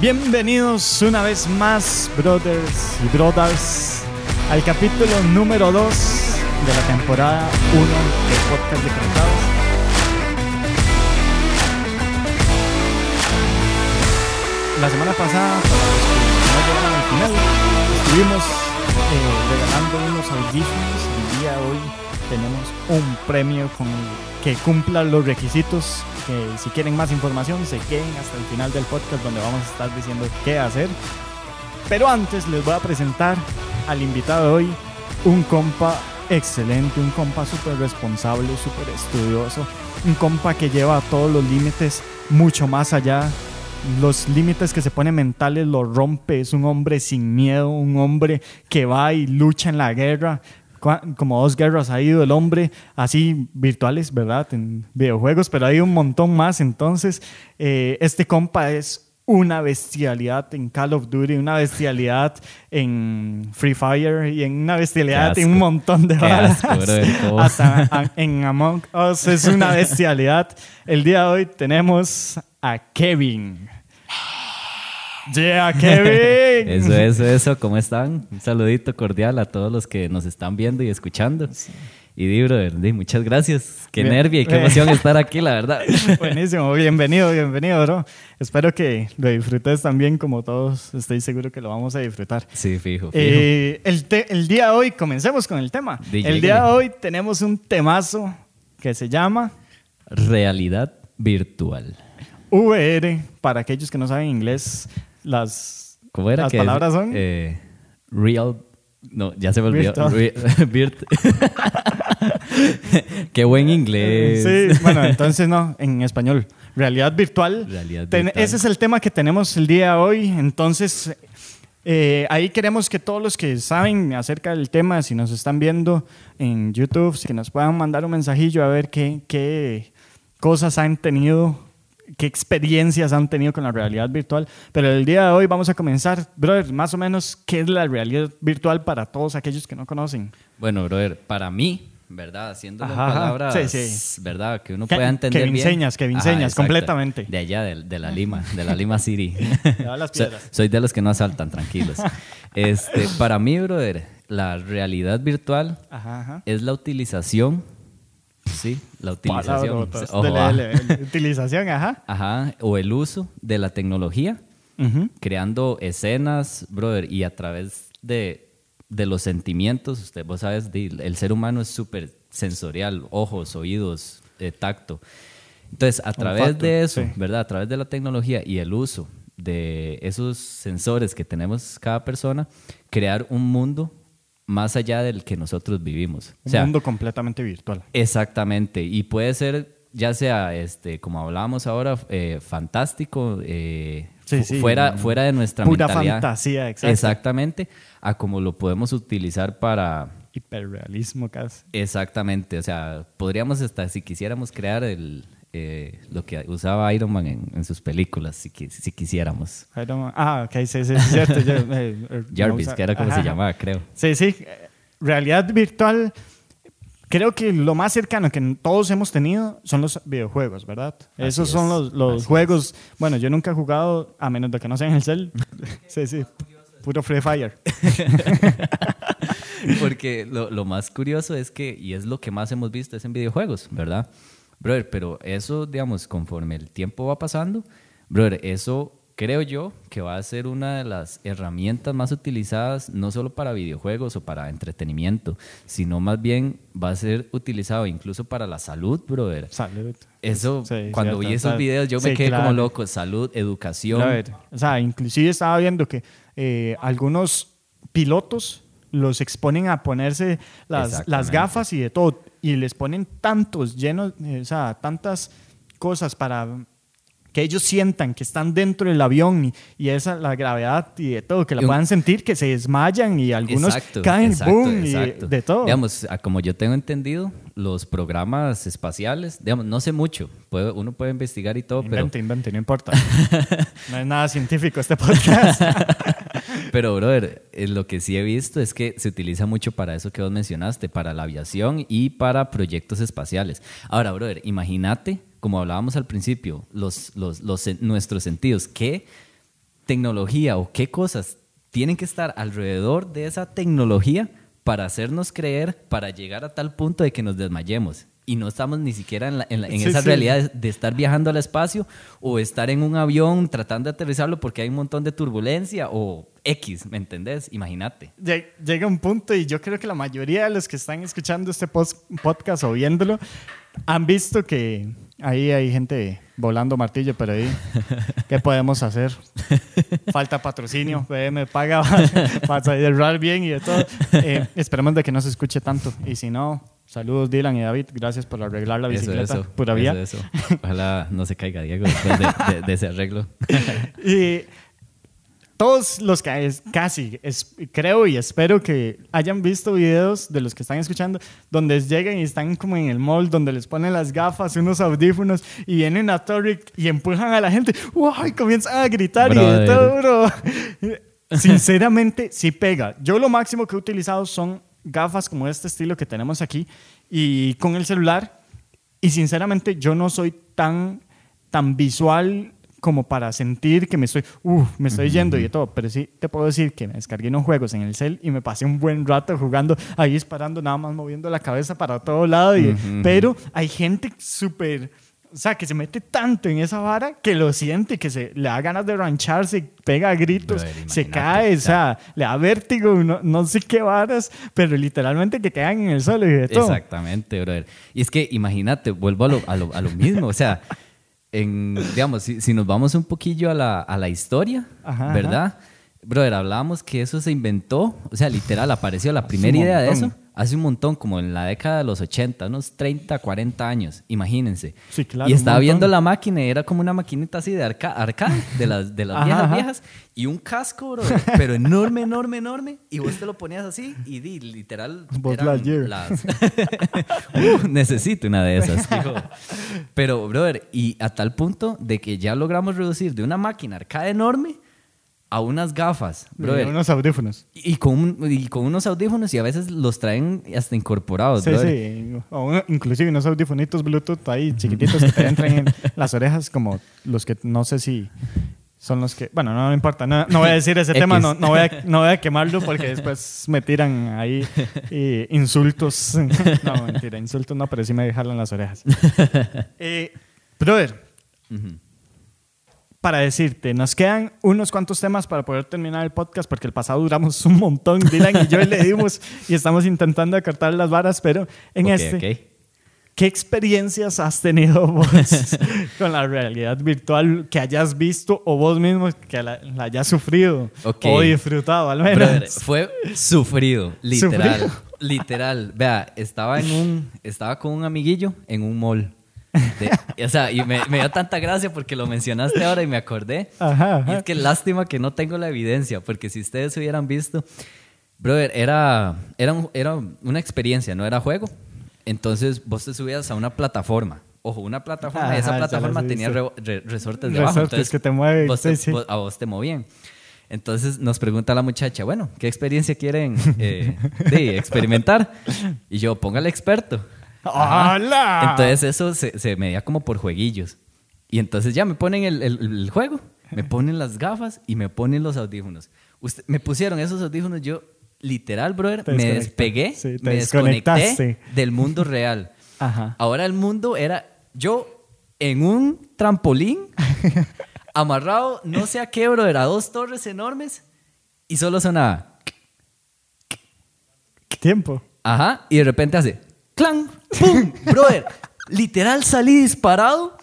Bienvenidos una vez más, brothers y brothers, al capítulo número 2 de la temporada 1 del podcast de Conectados. La semana pasada, para los que no al final, estuvimos eh, regalando unos audífonos. El día de hoy tenemos un premio con que cumpla los requisitos. Que si quieren más información, se queden hasta el final del podcast donde vamos a estar diciendo qué hacer. Pero antes les voy a presentar al invitado de hoy, un compa excelente, un compa súper responsable, súper estudioso, un compa que lleva todos los límites mucho más allá. Los límites que se pone mentales los rompe, es un hombre sin miedo, un hombre que va y lucha en la guerra, como dos guerras ha ido el hombre, así virtuales, ¿verdad? En videojuegos, pero hay un montón más. Entonces, eh, este compa es una bestialidad en Call of Duty, una bestialidad en Free Fire y en una bestialidad en un montón de ¿cómo? Hasta en Among Us es una bestialidad. El día de hoy tenemos a Kevin. Yeah, Kevin. Eso, eso, eso, ¿cómo están? Un saludito cordial a todos los que nos están viendo y escuchando. Y di, brother, di, muchas gracias. Qué Bien. nervio y qué emoción estar aquí, la verdad. Buenísimo, bienvenido, bienvenido, bro. Espero que lo disfrutes también como todos. Estoy seguro que lo vamos a disfrutar. Sí, fijo, fijo. Eh, el, el día de hoy, comencemos con el tema. El día de hoy tenemos un temazo que se llama Realidad virtual. VR. Para aquellos que no saben inglés, las, ¿Cómo era las que es? palabras son Eh, real. No, ya se me olvidó. Qué buen inglés. Sí, bueno, entonces no, en español. Realidad virtual. Realidad virtual. Ese es el tema que tenemos el día de hoy. Entonces, eh, ahí queremos que todos los que saben acerca del tema, si nos están viendo en YouTube, si nos puedan mandar un mensajillo a ver qué, qué cosas han tenido, qué experiencias han tenido con la realidad virtual. Pero el día de hoy vamos a comenzar, brother, más o menos, ¿qué es la realidad virtual para todos aquellos que no conocen? Bueno, brother, para mí, ¿verdad? Ajá. palabras, Sí, sí. ¿verdad? Que uno Que- pueda entender que me bien. enseñas, que me enseñas, completamente. De allá, de, de la Lima, de la Lima City. las So- piedras. soy de los que no asaltan, tranquilos. Este, para mí, brother, la realidad virtual Ajá, ajá. es la utilización, sí, la utilización, ojo, ah, dele, dele. Utilización, ajá. ajá, o el uso de la tecnología Ujú. creando escenas, brother, y a través de, de los sentimientos, usted, vos sabes, el ser humano es súper sensorial, ojos, oídos, eh, tacto. Entonces, a través Olfato, de eso, sí. ¿verdad? A través de la tecnología y el uso de esos sensores que tenemos cada persona, crear un mundo más allá del que nosotros vivimos. Un O sea, mundo completamente virtual. Exactamente, y puede ser ya sea, este, como hablábamos ahora, eh, fantástico, eh, Sí, fu- sí, fuera, fuera de nuestra pura mentalidad. fantasía, exacto. Exactamente, a como lo podemos utilizar para... Hiperrealismo casi. Exactamente, o sea, podríamos hasta, si quisiéramos, crear el, eh, lo que usaba Iron Man en, en sus películas, si, si quisiéramos. Iron Man- Ah, ok, sí, sí, es cierto. yo, eh, eh, Jarvis, que era como ajá, se llamaba, creo. Sí, sí. Realidad virtual. Creo que lo más cercano que todos hemos tenido son los videojuegos, ¿verdad? Así Esos es, son los, los juegos. Bueno, yo nunca he jugado, a menos de que no sea en el cel. sí, sí. Puro Free Fire. Porque lo, lo más curioso es que, y es lo que más hemos visto, es en videojuegos, ¿verdad? Brother, pero eso, digamos, conforme el tiempo va pasando, brother, eso creo yo que va a ser una de las herramientas más utilizadas, no solo para videojuegos o para entretenimiento, sino más bien va a ser utilizado incluso para la salud, brother. Salud. Eso, Sí, cuando cierto, vi esos videos, yo me quedé como loco. Salud, educación. A ver, o sea, inclusive estaba viendo que eh, algunos pilotos los exponen a ponerse las, gafas y de todo, y les ponen tantos llenos, eh, o sea, tantas cosas para que ellos sientan que están dentro del avión y, y esa la gravedad y de todo, que la puedan sentir, que se desmayan y algunos Exacto, caen, exacto, boom, exacto. y de todo. Digamos, como yo tengo entendido, los programas espaciales, digamos, no sé mucho, puede- uno puede investigar y todo, pero, invente, invente, no importa. no es nada científico este podcast. pero, brother, eh, lo que sí he visto es que se utiliza mucho para eso que vos mencionaste, para la aviación y para proyectos espaciales. Ahora, brother, imagínate, como hablábamos al principio, los, los, los nuestros sentidos, ¿qué tecnología o qué cosas tienen que estar alrededor de esa tecnología para hacernos creer, para llegar a tal punto de que nos desmayemos? Y no estamos ni siquiera en, la- en la- en Sí, esa sí. realidad de estar viajando al espacio o estar en un avión tratando de aterrizarlo porque hay un montón de turbulencia o X, ¿me entendés? Imagínate. Lle- Llega un punto y yo creo que la mayoría de los que están escuchando este pos- podcast o viéndolo han visto que ahí hay gente volando martillo, pero ahí, ¿qué podemos hacer? Falta patrocinio, PM paga para cerrar bien y de todo. Eh, esperemos de que no se escuche tanto. Y si no, saludos Dylan y David, gracias por arreglar la bicicleta. eso. pura vía. Eso. Ojalá no se caiga Diego después de, de- de ese arreglo. Y todos los que es- casi es- creo y espero que hayan visto videos de los que están escuchando donde llegan y están como en el mall donde les ponen las gafas, unos audífonos y viene una torre y empujan a la gente ¡Wow! y comienzan a gritar y Brother. todo, bro. Sinceramente, sí pega. Yo lo máximo que he utilizado son gafas como este estilo que tenemos aquí y con el celular. Y sinceramente, yo no soy tan, tan visual como para sentir que me estoy, uh, me estoy yendo y de todo. Pero sí te puedo decir que me descargué unos juegos en el cel y me pasé un buen rato jugando ahí disparando, nada más moviendo la cabeza para todo lado. y- Pero hay gente súper. O sea, que se mete tanto en esa vara que lo siente, que se le da ganas de rancharse, pega gritos, Brother, se cae, o sea. le da vértigo, no, no sé qué varas, pero literalmente que quedan en el suelo y de todo. Exactamente, brother. Y es que imagínate, vuelvo a lo, a lo, a lo mismo, o sea, en, digamos, si, si nos vamos un poquillo a la, a la historia, Ajá, ¿verdad? Brother, hablábamos que eso se inventó, o sea, literal, apareció la primera idea de eso hace un montón, como en la década de los 80, unos 30, 40 años, imagínense. Sí, claro, y estaba viendo la máquina era como una maquinita así de arca arcade, de las, de las Ajá, viejas ajá. viejas, y un casco, brother, pero enorme, enorme, enorme, y vos te lo ponías así y di, literal... Eran las- Uh, necesito una de esas, dijo. Pero, brother, y a tal punto de que ya logramos reducir de una máquina arcade enorme a unas gafas, brother. unos audífonos. Y con, y con unos audífonos y a veces los traen hasta incorporados, Sí, brother. sí. O inclusive unos audifonitos Bluetooth ahí chiquititos que te entran en las orejas, como los que no sé si son los que. Bueno, no, importa. No, no voy a decir ese tema, no, no, voy a, no voy a quemarlo porque después me tiran ahí eh, insultos. No, mentira, insultos no, pero sí me jalan las orejas. Eh, brother, Ujú. Para decirte, nos quedan unos cuantos temas para poder terminar el podcast porque el pasado duramos un montón, Dylan y yo le dimos y estamos intentando acortar las varas, pero en Ok, este, ok. ¿qué experiencias has tenido vos con la realidad virtual que hayas visto o vos mismo que la, la hayas sufrido Ok. o disfrutado al menos? Brother, fue sufrido, literal. Sufrido. Literal. Vea, estaba en un, estaba con un amiguillo en un mall. De- o sea, y me, me dio tanta gracia porque lo mencionaste ahora y me acordé. Ajá, Y ajá. es que lástima que no tengo la evidencia, porque si ustedes hubieran visto, brother, era, era, un- era una experiencia, no era juego. Entonces vos te subías a una plataforma. Ojo, una plataforma, y esa Ajá, ya plataforma tenía re- re- resortes debajo. Entonces que te mueven, vos te- sí. vos- a vos te movían. Entonces nos pregunta la muchacha, bueno, ¿qué experiencia quieren eh, de experimentar? Y yo, póngale experto. ¡Hola! Entonces eso se, se medía como por jueguillos. Y entonces ya me ponen el, el- el juego, me ponen las gafas y me ponen los audífonos. Usted- me pusieron esos audífonos, yo literal, brother, Te me despegué, sí, me desconecté del mundo real. Ajá. Ahora el mundo era yo en un trampolín, amarrado, no sé a qué, brother, a dos torres enormes y solo sonaba. Tiempo. Ajá, y de repente hace clan, pum, brother, literal salí disparado.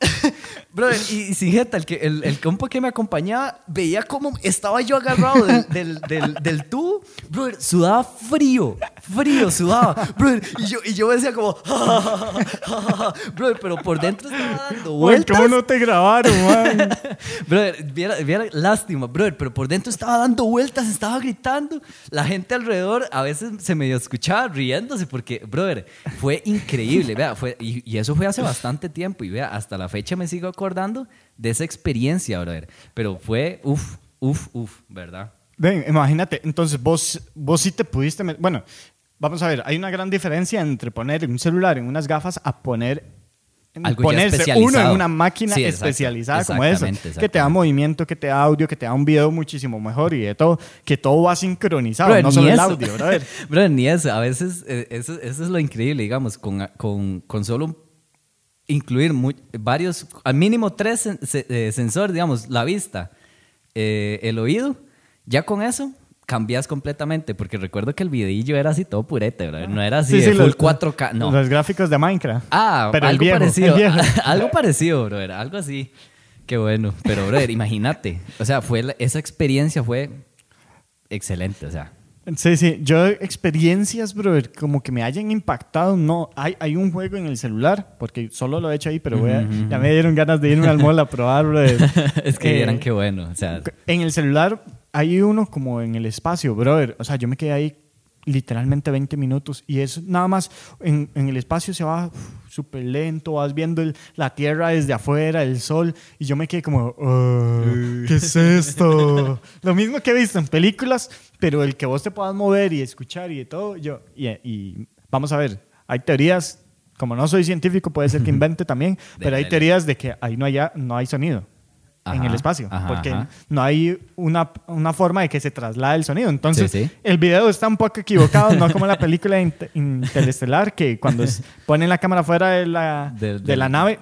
brother, y sin jeta, el, el, el compa que me acompañaba veía cómo estaba yo agarrado del, del, del, del tubo, brother, sudaba frío, frío, sudaba, brother, y yo, y yo decía como, brother, pero por dentro estaba dando Uy, vueltas. ¿Cómo no te grabaron, man? Brother, viera, viera, lástima, brother, pero por dentro estaba dando vueltas, estaba gritando. La gente alrededor a veces se medio escuchaba riéndose porque, brother, fue increíble, vea, fue, y, y eso fue hace bastante tiempo y vea, hasta la fecha me sigo acordando de esa experiencia, brother. Pero fue, uff, uff, uff, ¿verdad? Ven, imagínate, entonces vos, vos sí te pudiste... Bueno, vamos a ver, hay una gran diferencia entre poner un celular en unas gafas a poner Algo ponerse uno en una máquina Sí, exacto, especializada como esa, que te da movimiento, que te da audio, que te da un video muchísimo mejor y de todo, que todo va sincronizado, Brother, no solo el eso. audio, brother. Brother, ni eso. A veces, eh, eso, eso es lo increíble, digamos, con, con, con solo incluir mu- varios, al mínimo tres sen- se- eh, sensores, digamos, la vista, eh, el oído, ya con eso cambias completamente, porque recuerdo que el videillo era así todo purete, brother. no era así Sí, de sí, full los- 4K, no. Los gráficos de Minecraft. Ah, Pero algo viejo, parecido. algo parecido, brother. Algo así. Qué bueno. Pero, brother, imagínate. O sea, fue la- esa experiencia fue excelente. O sea, Sí, sí, yo experiencias, brother, como que me hayan impactado, no, hay, hay un juego en el celular, porque solo lo he hecho ahí, pero voy a- ya me dieron ganas de irme al mall a probar, brother. es que Eh, vieran qué bueno. O sea, En el celular hay uno como en el espacio, brother. O sea, yo me quedé ahí literalmente 20 minutos y es nada más en, en el espacio se va súper lento, vas viendo el- la tierra desde afuera, el sol y yo me quedé como, "Oh, ¿qué es esto? Lo mismo que he visto en películas, pero el que vos te puedas mover y escuchar y de todo, yo, y, y vamos a ver, hay teorías, como no soy científico puede ser que invente también, pero hay teorías de que ahí no, haya, no hay sonido en Ajá, el espacio, ajá, porque ajá. no hay una, una forma de que se traslade el sonido. Entonces, Sí, sí. el video está un poco equivocado, no como la película Inter- Interestelar, que cuando ponen la cámara fuera de la, Del- de la del- nave,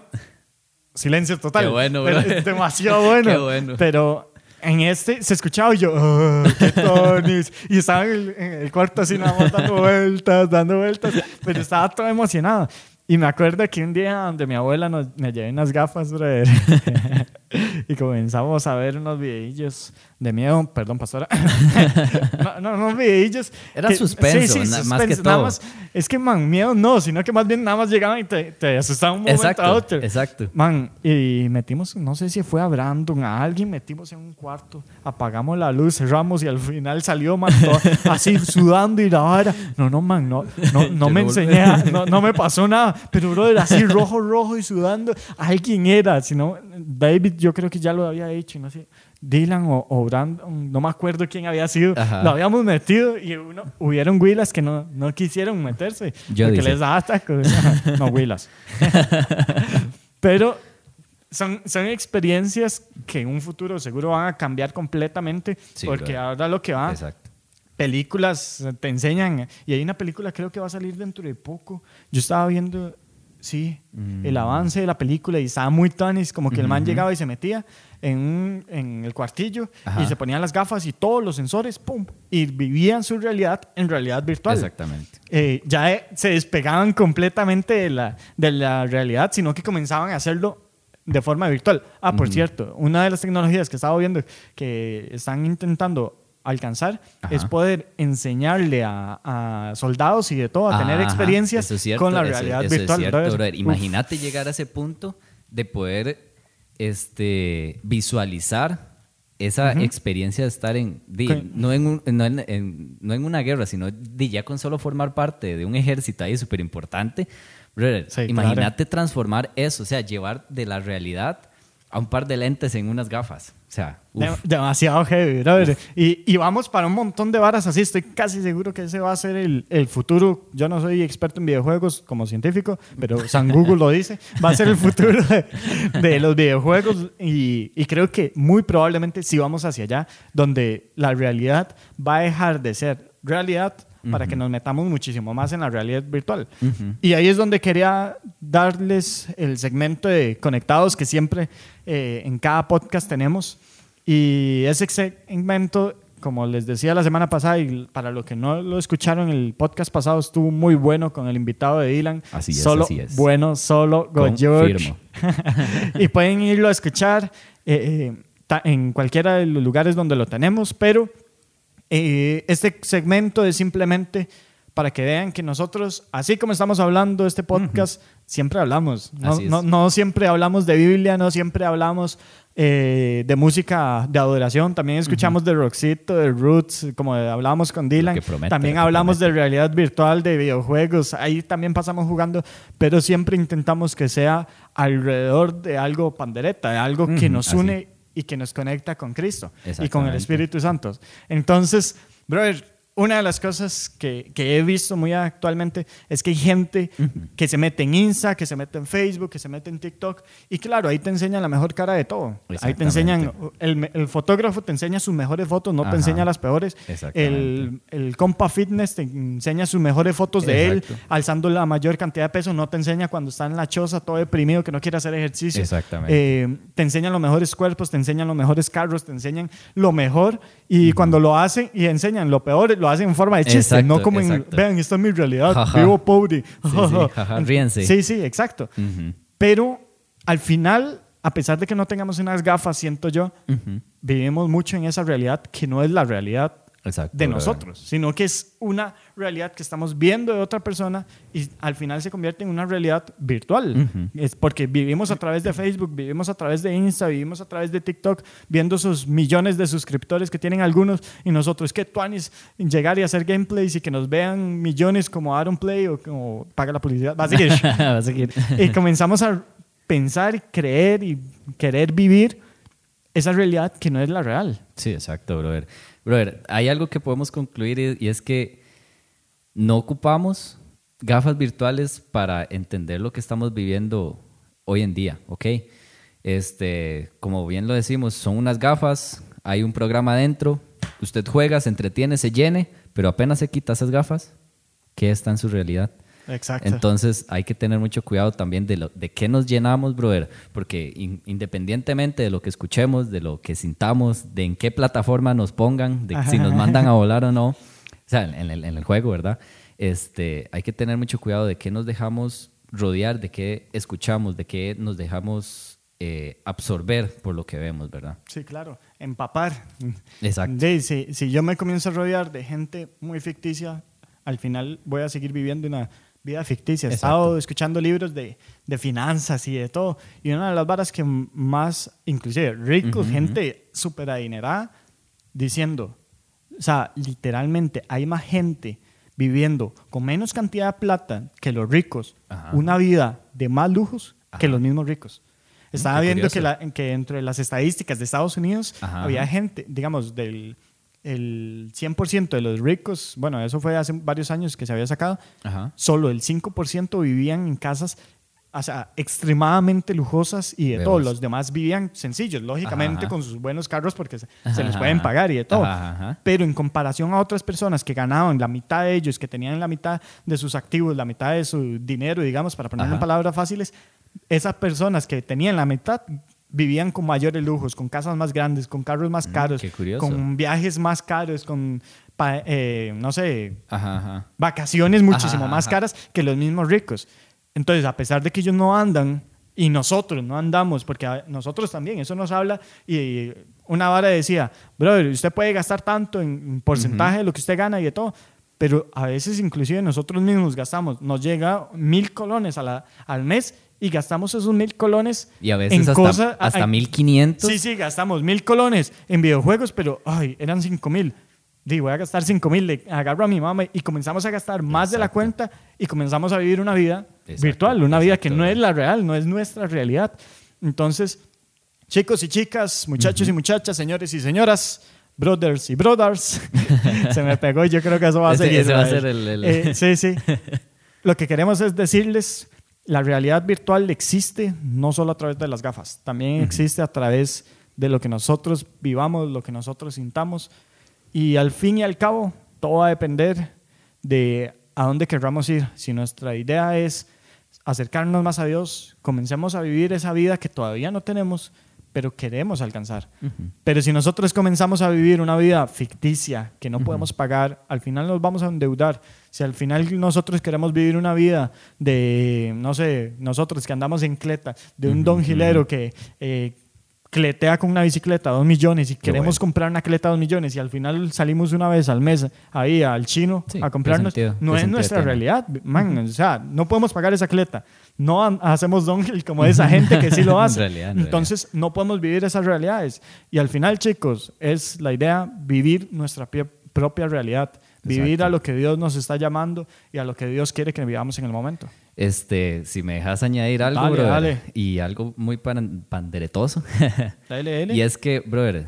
silencio total. Qué bueno, bro. Es demasiado bueno. Qué bueno. Pero en este se escuchaba y yo, "Oh, qué tonis. Y estaba en el, en el cuarto así nada más dando vueltas, dando vueltas, pero estaba todo emocionado. Y me acuerdo que un día donde mi abuela nos, me llevé unas gafas, brother, y comenzamos a ver unos videillos de miedo, perdón, pastora. no, no, no, videillos. Era que- suspenso, na- más que todo. más- es que, man, miedo no, sino que más bien nada más llegaban y te, te asustaban un momento a exacto. otro. Exacto. Man, y metimos, no sé si fue a Brandon, a alguien, metimos en un cuarto, apagamos la luz, cerramos y al final salió, man, todo así sudando y la vara. No, no, man, no, no, no me enseñé, a- no, no me pasó nada, pero bro, era así rojo, rojo y sudando. Alguien era, si no, David, yo creo que ya lo había hecho, no sé. Dylan o, o Brandon, no me acuerdo quién había sido, Ajá. lo habíamos metido y uno, hubieron huilas que no, no quisieron meterse Yo porque dice. les daba ataque. No, huilas. Pero son, son experiencias que en un futuro seguro van a cambiar completamente Sí, porque ahora lo que va, Exacto. películas te enseñan y hay una película creo que va a salir dentro de poco. Yo estaba viendo, sí, Mm. el avance de la película y estaba muy tanis, como que el man llegaba y se metía en, un- en el cuartillo Ajá. y se ponía las gafas y todos los sensores, pum, y vivían su realidad en realidad virtual Exactamente. eh, ya eh, se despegaban completamente de la, de la realidad, sino que comenzaban a hacerlo de forma virtual. Ah, por cierto, una de las tecnologías que estaba viendo que están intentando alcanzar Ajá. es poder enseñarle a, a soldados y de todo a tener experiencias eso es cierto, con la realidad eso es virtual. Imagínate llegar a ese punto de poder este, visualizar esa experiencia de estar en, no, en un- no, en, en- no en una guerra, sino ya con solo formar parte de un ejército ahí súper importante. Sí, imagínate transformar eso, o sea, llevar de la realidad a un par de lentes en unas gafas. O sea, uf. Demasiado heavy, brother. Y, y vamos para un montón de varas así. Estoy casi seguro que ese va a ser el, el futuro. Yo no soy experto en videojuegos como científico, pero San Google lo dice. Va a ser el futuro de, de los videojuegos. Y, y creo que muy probablemente sí vamos hacia allá, donde la realidad va a dejar de ser realidad para que nos metamos muchísimo más en la realidad virtual. Y ahí es donde quería darles el segmento de conectados que siempre eh, en cada podcast tenemos. Y ese segmento, como les decía la semana pasada, y para los que no lo escucharon, el podcast pasado estuvo muy bueno con el invitado de Dylan. Así es, solo así es. bueno, solo Go George. Y pueden irlo a escuchar eh, eh, en cualquiera de los lugares donde lo tenemos, pero eh, este segmento es simplemente para que vean que nosotros, así como estamos hablando de este podcast, siempre hablamos. No, siempre hablamos de Biblia, no siempre hablamos eh, de música de adoración, también escuchamos de Roxito, de Roots, como hablábamos con Dylan. promete, también hablamos promete. de realidad virtual, de videojuegos, ahí también pasamos jugando, pero siempre intentamos que sea alrededor de algo pandereta, de algo que nos une y que nos conecta con Cristo y con el. Espíritu Santo. Entonces, brother, una de las cosas que, que, he visto muy actualmente es que hay gente que se mete en Insta, que se mete en Facebook, que se mete en TikTok. Y claro, ahí te enseñan la mejor cara de todo. Ahí te enseñan, el, el, fotógrafo te enseña sus mejores fotos, no te enseña las peores. El, el, compa fitness te enseña sus mejores fotos de él, alzando la mayor cantidad de peso. No te enseña cuando está en la choza todo deprimido que no quiere hacer ejercicio. Exactamente. Eh, te enseñan los mejores cuerpos, te enseñan los mejores carros, te enseñan lo mejor. Y cuando lo hacen y enseñan lo peor, lo hacen en forma de chiste, no como en, vean, esta es mi realidad, vivo pobre. Sí, sí, sí, exacto. Pero al final, a pesar de que no tengamos unas gafas, siento yo, vivimos mucho en esa realidad que no es la realidad de nosotros, sino que es una realidad que estamos viendo de otra persona y al final se convierte en una realidad virtual. Es porque vivimos a través de Facebook, vivimos a través de Insta, vivimos a través de TikTok, viendo esos millones de suscriptores que tienen algunos y nosotros que tuanis llegar y hacer gameplays y que nos vean millones como Aaron Play o como paga la publicidad. Va a seguir. Va a seguir. y comenzamos a pensar, creer y querer vivir esa realidad que no es la real. Sí, exacto, brother. Brother, hay algo que podemos concluir y, es que no ocupamos gafas virtuales para entender lo que estamos viviendo hoy en día, ¿ok? Este, como bien lo decimos, son unas gafas, hay un programa adentro, usted juega, se entretiene, se llene, pero apenas se quita esas gafas, ¿qué está en su realidad? Exacto. Entonces hay que tener mucho cuidado también de, lo, de qué nos llenamos, brother, porque independientemente de lo que escuchemos, de lo que sintamos, de en qué plataforma nos pongan, de si nos mandan a volar o no, o sea, en el, en el juego, ¿verdad? Este, hay que tener mucho cuidado de qué nos dejamos rodear, de qué escuchamos, de qué nos dejamos eh, absorber por lo que vemos, ¿verdad? Sí, claro, empapar. Exacto. si, si yo me comienzo a rodear de gente muy ficticia, al final voy a seguir viviendo una vida ficticia. He estado escuchando libros de, de, finanzas y de todo. Y una de las varas que más, inclusive ricos, gente súper adinerada, diciendo, o sea, literalmente hay más gente viviendo con menos cantidad de plata que los ricos, una vida de más lujos que los mismos ricos. Mm, Estaba viendo que, la, que entre las estadísticas de Estados Unidos había gente, digamos, del el 100% de los ricos, bueno, eso fue hace varios años que se había sacado, solo el 5% vivían en casas o sea, extremadamente lujosas y de todos Los demás vivían sencillos, lógicamente con sus buenos carros porque se, les pueden pagar y de todo. Pero en comparación a otras personas que ganaban la mitad de ellos, que tenían la mitad de sus activos, la mitad de su dinero, digamos, para ponerlo en palabras fáciles, esas personas que tenían la mitad vivían con mayores lujos, con casas más grandes, con carros más mm, caros, con viajes más caros, con, eh, no sé, vacaciones muchísimo más caras que los mismos ricos. Entonces, a pesar de que ellos no andan y nosotros no andamos, porque nosotros también, eso nos habla, y una vara decía, brother, usted puede gastar tanto en porcentaje de lo que usted gana y de todo, pero a veces inclusive nosotros mismos gastamos, nos llega mil colones a la, al mes y gastamos esos mil colones y a veces hasta, hasta mil quinientos. Sí, sí, gastamos mil colones en videojuegos, pero ay, eran cinco mil. Digo, voy a gastar cinco mil, agarro a mi mamá y comenzamos a gastar más de la cuenta y comenzamos a vivir una vida virtual, una vida que no es la real, no es nuestra realidad. Entonces, chicos y chicas, muchachos y muchachas, señores y señoras, brothers y brothers, se me pegó y yo creo que eso va a ser... Ese va a ser el... Eh, sí, sí. Lo que queremos es decirles la realidad virtual existe no solo a través de las gafas, también existe a través de lo que nosotros vivamos, lo que nosotros sintamos. Y al fin y al cabo, todo va a depender de a dónde querramos ir. Si nuestra idea es acercarnos más a Dios, comencemos a vivir esa vida que todavía no tenemos, pero queremos alcanzar. Pero si nosotros comenzamos a vivir una vida ficticia que no podemos pagar, al final nos vamos a endeudar. Si al final nosotros queremos vivir una vida de, no sé, nosotros que andamos en cleta, de un don gilero que eh, cletea con una bicicleta dos millones y queremos comprar una cleta dos millones y al final salimos una vez al mes ahí al chino a comprarnos, no es nuestra realidad, man, o sea, no podemos pagar esa cleta, no hacemos don como esa gente que sí lo hace, entonces no podemos vivir esas realidades y al final chicos, es la idea vivir nuestra propia realidad, vivir a lo que Dios nos está llamando y a lo que Dios quiere que vivamos en el momento. Este, si me dejas añadir algo, brother, y algo muy panderetoso. dale, y es que, brother,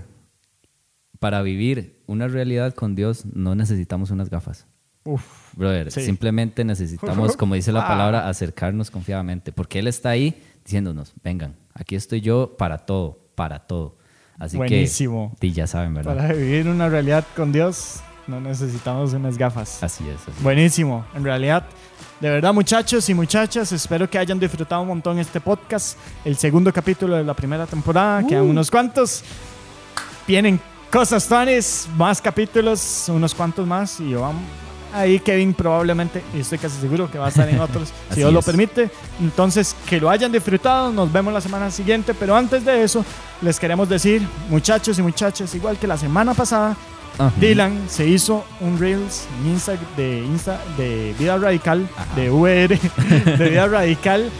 para vivir una realidad con Dios no necesitamos unas gafas. Uf. Brother, Sí. simplemente necesitamos, como dice la Ah. palabra, acercarnos confiadamente, porque Él está ahí diciéndonos, vengan, aquí estoy yo para todo, para todo. Así Buenísimo. que, y ya saben, ¿verdad? Para vivir una realidad con Dios no necesitamos unas gafas. Así es. así. Buenísimo, en realidad. De verdad, muchachos y muchachas, espero que hayan disfrutado un montón este podcast. El segundo capítulo de la primera temporada, quedan unos cuantos. Vienen cosas tanes, más capítulos, unos cuantos más. Y vamos. Ahí Kevin probablemente, y estoy casi seguro que va a estar en otros, si Dios lo permite. Entonces, que lo hayan disfrutado, nos vemos la semana siguiente. Pero antes de eso, les queremos decir, muchachos y muchachas, igual que la semana pasada, Ajá. Dylan se hizo un Reels Insta, de, Insta, de Vida Radical, Ajá. de VR, de Vida Radical.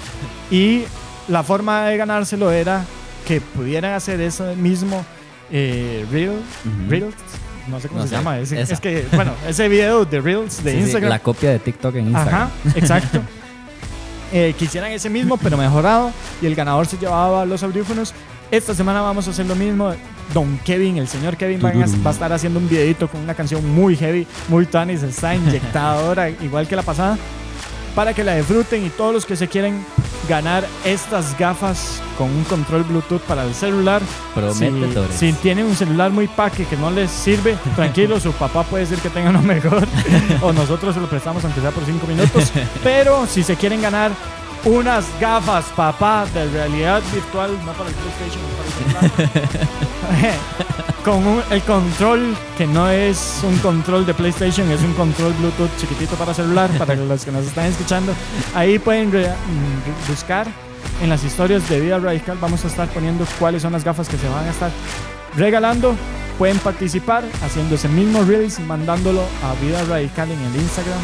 Y la forma de ganárselo era que pudieran hacer ese mismo eh, Reel. Reels, no sé cómo No se sé, llama. es que, bueno, ese video de Reels de Sí, sí, Instagram. la copia de TikTok en Instagram. Ajá, exacto. Eh, que hicieran ese mismo, pero mejorado. Y el ganador se llevaba los audífonos. Esta semana vamos a hacer lo mismo. Don Kevin, el señor Kevin, va a, Tururú. va a estar haciendo un videito con una canción muy heavy, muy tuanis, está inyectada ahora, igual que la pasada, para que la disfruten y todos los que se quieren ganar estas gafas con un control Bluetooth para el celular. Prometedores. Si, si tienen un celular muy paque que no les sirve, tranquilo, su papá puede decir que tenga uno mejor o nosotros se lo prestamos aunque sea por 5 minutos. Pero si se quieren ganar unas gafas, papá, de realidad virtual, no para el PlayStation, para el celular, con un- el control que no es un control de PlayStation, es un control Bluetooth chiquitito para celular, para los que nos están escuchando. Ahí pueden mm, buscar en las historias de Vida Radical. Vamos a estar poniendo cuáles son las gafas que se van a estar regalando. Pueden participar haciendo ese mismo Reels y mandándolo a Vida Radical en el Instagram.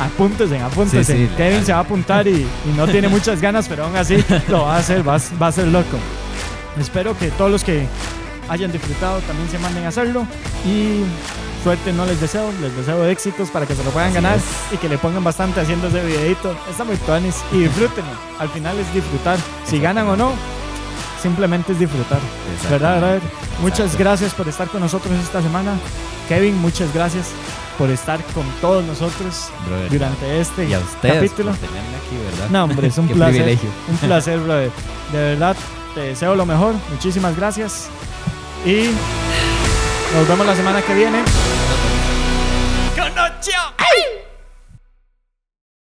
Apúntense, apúntense. Sí, sí, Kevin se va a apuntar y, y no tiene muchas ganas, pero aún así lo va a hacer, va, a- va a ser loco. Espero que todos los que hayan disfrutado también se manden a hacerlo y suerte no les deseo, les deseo éxitos para que se lo puedan Así ganar es. y que le pongan bastante haciendo ese videito. Está muy tuanis y disfrútenlo. Al final es disfrutar. Si ganan o no, simplemente es disfrutar. ¿Verdad, brother? Muchas gracias por estar con nosotros esta semana. Kevin, muchas gracias por estar con todos nosotros Brother. durante este Y a ustedes capítulo. por tenerme aquí, ¿verdad? No, hombre, es un placer. privilegio. Un placer, brother. De verdad, te deseo lo mejor. Muchísimas gracias. Y nos vemos la semana que viene. ¡Ay!